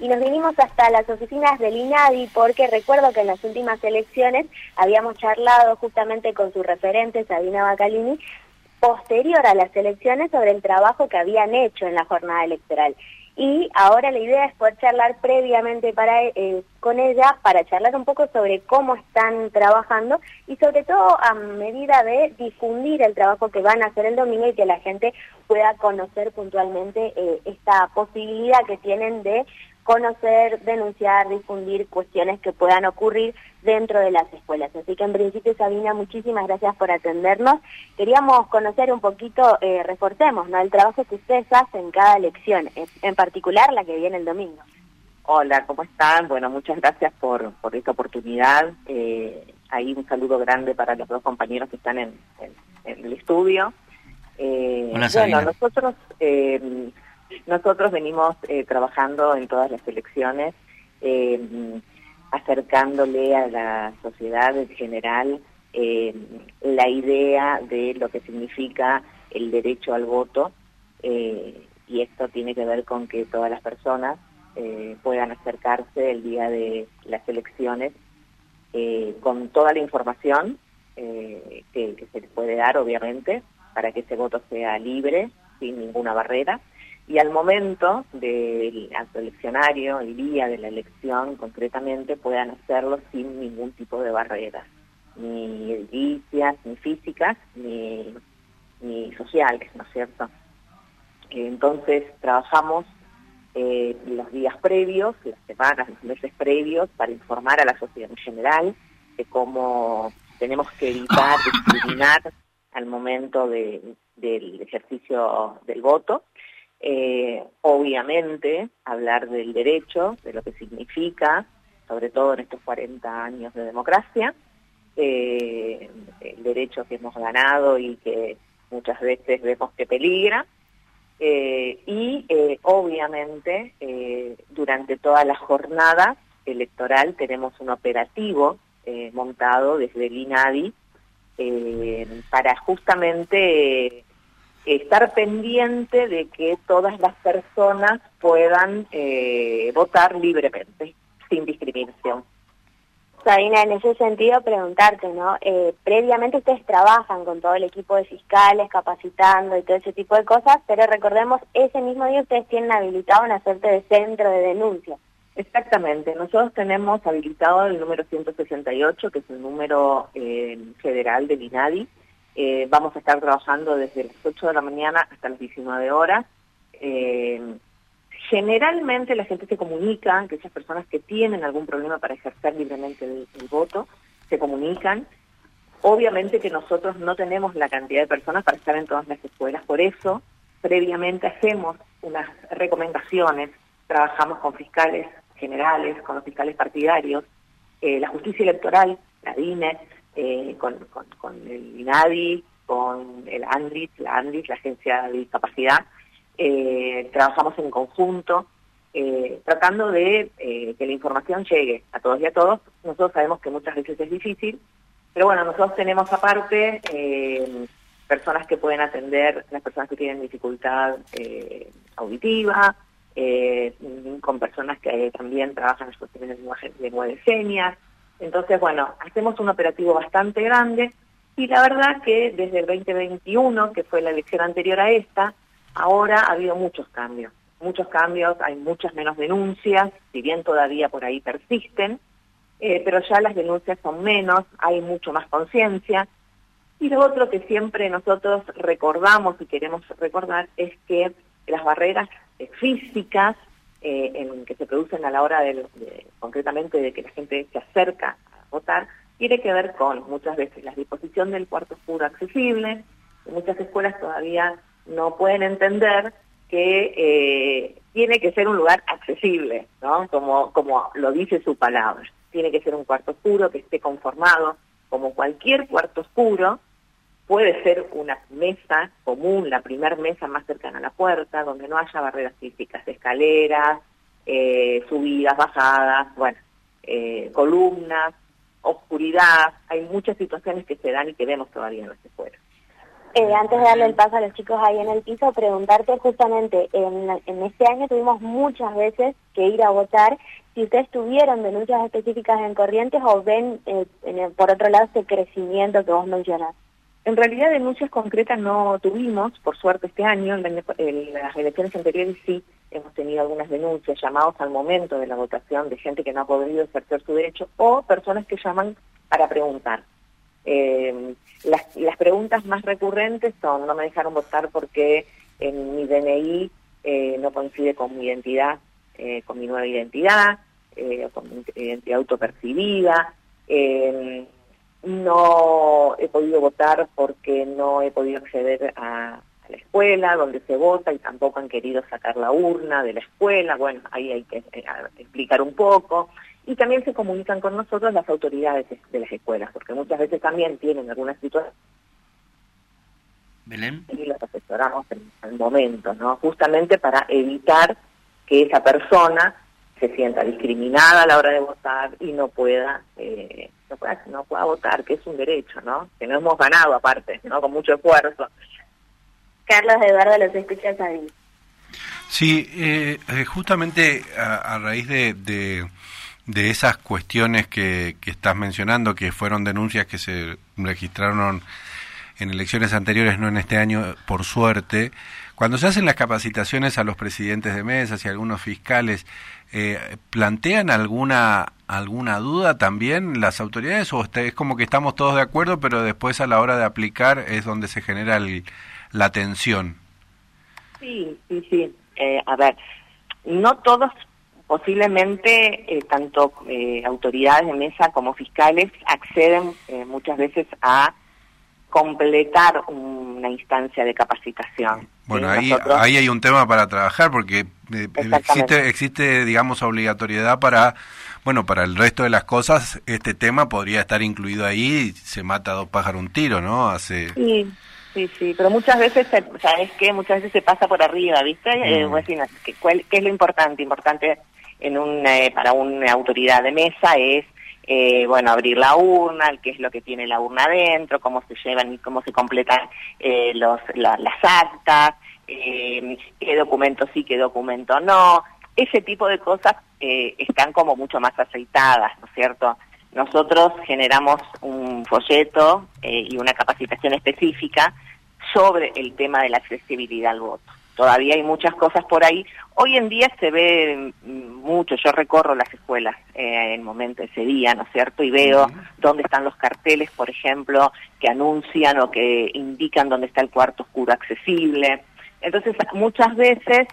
y nos vinimos hasta las oficinas del INADI porque recuerdo que en las últimas elecciones habíamos charlado justamente con su referente, Sabina Bacalini, posterior a las elecciones sobre el trabajo que habían hecho en la jornada electoral. Y ahora la idea es poder charlar previamente para, eh, con ella para charlar un poco sobre cómo están trabajando y sobre todo a medida de difundir el trabajo que van a hacer el domingo y que la gente pueda conocer puntualmente eh, esta posibilidad que tienen de conocer, denunciar, difundir cuestiones que puedan ocurrir dentro de las escuelas. Así que en principio, Sabina, muchísimas gracias por atendernos. Queríamos conocer un poquito, eh, reforcemos, ¿no? el trabajo que ustedes hacen en cada elección, en particular la que viene el domingo. Hola, ¿cómo están? Bueno, muchas gracias por, por esta oportunidad. Eh, ahí un saludo grande para los dos compañeros que están en, el estudio. Eh, Hola. Bueno, nosotros... Eh, nosotros venimos eh, trabajando en todas las elecciones, eh, acercándole a la sociedad en general eh, la idea de lo que significa el derecho al voto, y esto tiene que ver con que todas las personas puedan acercarse el día de las elecciones con toda la información que, que se puede dar, obviamente, para que ese voto sea libre, sin ninguna barrera y al momento del acto eleccionario, el día de la elección concretamente, puedan hacerlo sin ningún tipo de barreras, ni edilicias, ni físicas, ni, ni sociales, ¿no es cierto? Entonces trabajamos eh, los días previos, las semanas, los meses previos, para informar a la sociedad en general de cómo tenemos que evitar discriminar al momento del ejercicio del voto eh, obviamente, hablar del derecho, de lo que significa, sobre todo en estos 40 años de democracia, eh, el derecho que hemos ganado y que muchas veces vemos que peligra, eh, y obviamente durante toda la jornada electoral tenemos un operativo montado desde el INADI para justamente estar pendiente de que todas las personas puedan eh, votar libremente, sin discriminación. Sabina, en ese sentido preguntarte, ¿no? Eh, previamente ustedes trabajan con todo el equipo de fiscales, capacitando y todo ese tipo de cosas, pero recordemos, ese mismo día ustedes tienen habilitado una suerte de centro de denuncia. Exactamente, nosotros tenemos habilitado el número 168, que es el número eh, federal del INADI, eh, vamos a estar trabajando desde las 8 de la mañana hasta las 19 horas. Eh, generalmente la gente se comunica, aquellas personas que tienen algún problema para ejercer libremente el, voto, se comunican. Obviamente que nosotros no tenemos la cantidad de personas para estar en todas las escuelas, por eso previamente hacemos unas recomendaciones, trabajamos con fiscales generales, con los fiscales partidarios, eh, la justicia electoral, la DINE, eh, con, el INADI, con el ANDRIS, la ANDRIS, la Agencia de Discapacidad. Eh, trabajamos en conjunto, eh, tratando de que la información llegue a todos y a todos. Nosotros sabemos que muchas veces es difícil, pero bueno, nosotros tenemos aparte personas que pueden atender las personas que tienen dificultad auditiva, con personas que también trabajan en cuestiones de lengua de señas, entonces, bueno, hacemos un operativo bastante grande y la verdad que desde el 2021, que fue la elección anterior a esta, ahora ha habido muchos cambios. Muchos cambios, hay muchas menos denuncias, si bien todavía por ahí persisten, eh, pero ya las denuncias son menos, hay mucho más conciencia. Y lo otro que siempre nosotros recordamos y queremos recordar es que las barreras físicas eh, en, que se producen a la hora de, concretamente de que la gente se acerca a votar, tiene que ver con muchas veces la disposición del cuarto oscuro accesible. Muchas escuelas todavía no pueden entender que eh, tiene que ser un lugar accesible, ¿no? Como, como lo dice su palabra. Tiene que ser un cuarto oscuro que esté conformado como cualquier cuarto oscuro, puede ser una mesa común, la primer mesa más cercana a la puerta, donde no haya barreras físicas, escaleras, eh, subidas, bajadas, bueno, eh, columnas, oscuridad, hay muchas situaciones que se dan y que vemos todavía en las escuelas. Eh, antes de darle el paso a los chicos ahí en el piso, preguntarte justamente, en, este año tuvimos muchas veces que ir a votar, si ustedes tuvieron denuncias específicas en Corrientes o ven, eh, por otro lado, ese crecimiento que vos mencionás. En realidad denuncias concretas no tuvimos, por suerte este año, en, las elecciones anteriores sí hemos tenido algunas denuncias, llamados al momento de la votación de gente que no ha podido ejercer su derecho o personas que llaman para preguntar. Eh, las, preguntas más recurrentes son, no me dejaron votar porque en mi DNI eh, no coincide con mi identidad, eh, con mi nueva identidad, con mi identidad autopercibida, no he podido votar porque no he podido acceder a, la escuela donde se vota y tampoco han querido sacar la urna de la escuela, bueno, ahí hay que explicar un poco y también se comunican con nosotros las autoridades de las escuelas, porque muchas veces también tienen algunas situaciones Belén. y los asesoramos en el momento, ¿no? Justamente para evitar que esa persona se sienta discriminada a la hora de votar y no pueda, eh, no pueda, no pueda votar, que es un derecho, ¿no? Que no hemos ganado aparte, ¿no? Con mucho esfuerzo. Carlos Eduardo, los escuchas ahí. Sí, eh, eh, justamente a, raíz de de esas cuestiones que, que estás mencionando, que fueron denuncias que se registraron en elecciones anteriores, no en este año, por suerte, cuando se hacen las capacitaciones a los presidentes de mesas y algunos fiscales, eh, ¿plantean alguna alguna duda también las autoridades o es como que estamos todos de acuerdo, pero después a la hora de aplicar es donde se genera la tensión? Sí, sí, sí. Eh, a ver, no todos posiblemente eh, tanto eh, autoridades de mesa como fiscales acceden eh, muchas veces a completar una instancia de capacitación. Bueno, ahí, ahí hay un tema para trabajar porque existe, existe, digamos, obligatoriedad para, bueno, para el resto de las cosas, este tema podría estar incluido ahí y se mata a dos pájaros un tiro, ¿no? Hace... Sí. Sí, sí, pero muchas veces, ¿sabes qué? Muchas veces se pasa por arriba, ¿viste? Mm. ¿qué, ¿Qué es lo importante? Importante en un, eh, para una autoridad de mesa es eh, bueno, abrir la urna, qué es lo que tiene la urna adentro, cómo se llevan y cómo se completan eh, los, las actas, qué documento sí, qué documento no. Ese tipo de cosas están como mucho más aceitadas, ¿no es cierto? Nosotros generamos un folleto y una capacitación específica sobre el tema de la accesibilidad al voto todavía hay muchas cosas por ahí. Hoy en día se ve mm, mucho, yo recorro las escuelas eh, en el momento, ese día, ¿no es cierto? Y veo dónde están los carteles, por ejemplo, que anuncian o que indican dónde está el cuarto oscuro accesible. Entonces, muchas veces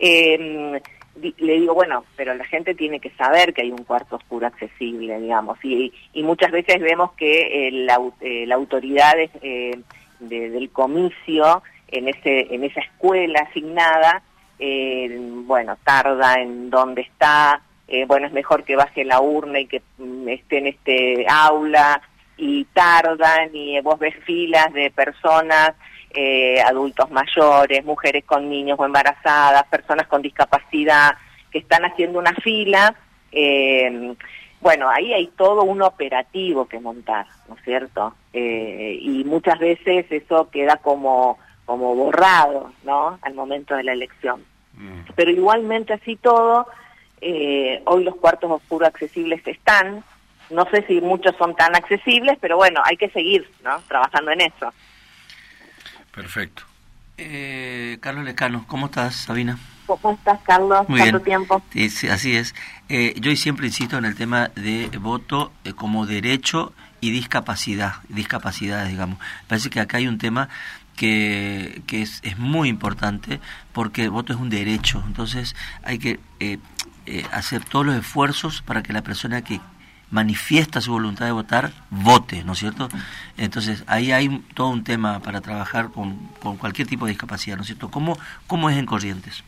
em, le digo, bueno, pero la gente tiene que saber que hay un cuarto oscuro accesible, digamos, y, y muchas veces vemos que eh, la, autoridad eh, del comicio en, ese, en esa escuela asignada, eh, bueno, tarda en dónde está, eh, bueno, es mejor que baje la urna y que mm, esté en este aula, y tardan, y vos ves filas de personas, eh, adultos mayores, mujeres con niños o embarazadas, personas con discapacidad, que están haciendo una fila, bueno, ahí hay todo un operativo que montar, ¿no es cierto? y muchas veces eso queda como como borrado, ¿no? Al momento de la elección. Mm. Pero igualmente así todo, eh, hoy los cuartos oscuros accesibles están. No sé si muchos son tan accesibles, pero bueno, hay que seguir, ¿no? Trabajando en eso. Perfecto. Eh, Carlos Lecano, ¿cómo estás, Sabina? ¿Cómo estás, Carlos? Muy ¿Cuánto tiempo? Sí, así es. Eh, yo siempre insisto en el tema de voto eh, como derecho y discapacidad, discapacidades, digamos. Parece que acá hay un tema que, que es, es, muy importante porque el voto es un derecho. Entonces hay que eh, eh, hacer todos los esfuerzos para que la persona que manifiesta su voluntad de votar vote, ¿no es cierto? Entonces ahí hay todo un tema para trabajar con, con cualquier tipo de discapacidad, ¿no es cierto? ¿Cómo, cómo es en Corrientes?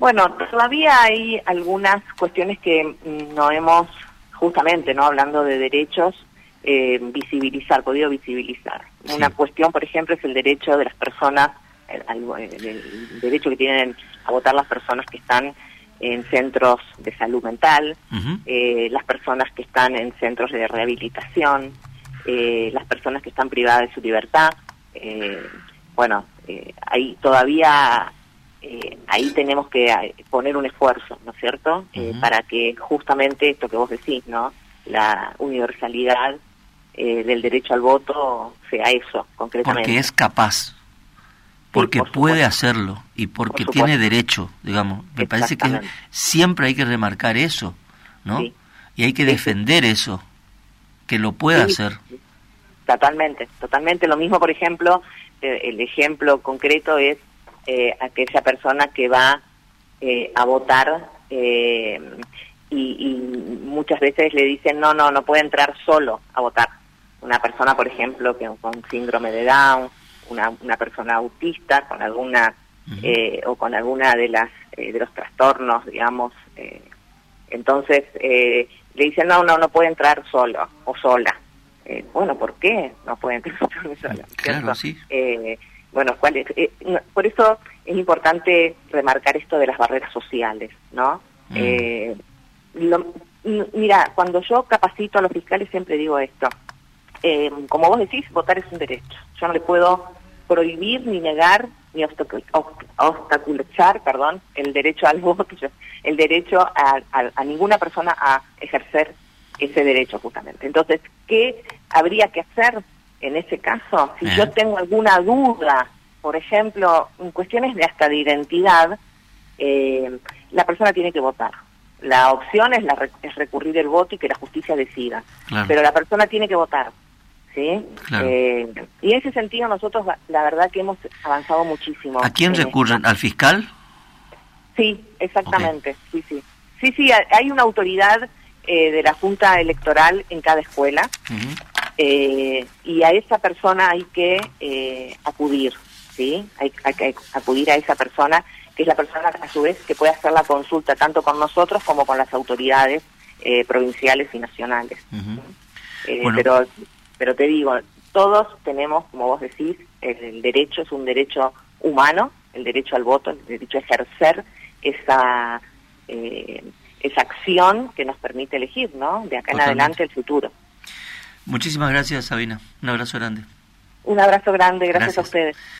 Bueno, todavía hay algunas cuestiones que mm, no hemos, justamente, ¿no? Hablando de derechos, eh, visibilizar, podido visibilizar. Una cuestión, por ejemplo, es el derecho de las personas, el, derecho que tienen a votar las personas que están en centros de salud mental, eh, las personas que están en centros de rehabilitación, eh, las personas que están privadas de su libertad. eh, bueno, eh, ahí todavía ahí tenemos que poner un esfuerzo, ¿no es cierto? Para que justamente esto que vos decís, ¿no? La universalidad del derecho al voto sea eso, concretamente. Porque es capaz, porque puede hacerlo y porque tiene derecho, digamos. Me parece que siempre hay que remarcar eso, ¿no? Y hay que defender eso, que lo pueda hacer. Totalmente, totalmente. Lo mismo, por ejemplo, eh, el ejemplo concreto es eh, aquella persona que va eh, a votar y, muchas veces le dicen no, no, no puede entrar solo a votar. Una persona, por ejemplo, que con síndrome de Down, una, una persona autista con alguna o con alguna de las de los trastornos, digamos. entonces le dicen no, no, no puede entrar solo o sola eh, bueno, ¿por qué no pueden tener sola? Claro, sí. Eh, bueno, ¿cuál es? Eh, por eso es importante remarcar esto de las barreras sociales, ¿no? Mm. mira, cuando yo capacito a los fiscales siempre digo esto. como vos decís, votar es un derecho. Yo no le puedo prohibir ni negar ni obstaculizar, perdón, el derecho al voto, el derecho a, a ninguna persona a ejercer ese derecho justamente. Entonces, ¿qué habría que hacer en ese caso? Si yo tengo alguna duda, por ejemplo, en cuestiones de hasta de identidad, eh, la persona tiene que votar. La opción es, la, es recurrir el voto y que la justicia decida. Pero la persona tiene que votar. ¿Sí? Eh, y en ese sentido nosotros, la verdad que hemos avanzado muchísimo. ¿A quién recurren? ¿Al fiscal? Sí, exactamente. Sí, sí. Sí, sí, hay una autoridad eh, de la Junta Electoral en cada escuela eh, y a esa persona hay que eh, acudir, ¿sí? Hay, que acudir a esa persona, que es la persona a su vez que puede hacer la consulta tanto con nosotros como con las autoridades provinciales y nacionales. pero, pero te digo, todos tenemos, como vos decís, el derecho es un derecho humano, el derecho al voto, el derecho a ejercer esa eh, esa acción que nos permite elegir, ¿no? De acá en adelante el futuro. Muchísimas gracias, Sabina. Un abrazo grande. Un abrazo grande, gracias. a ustedes.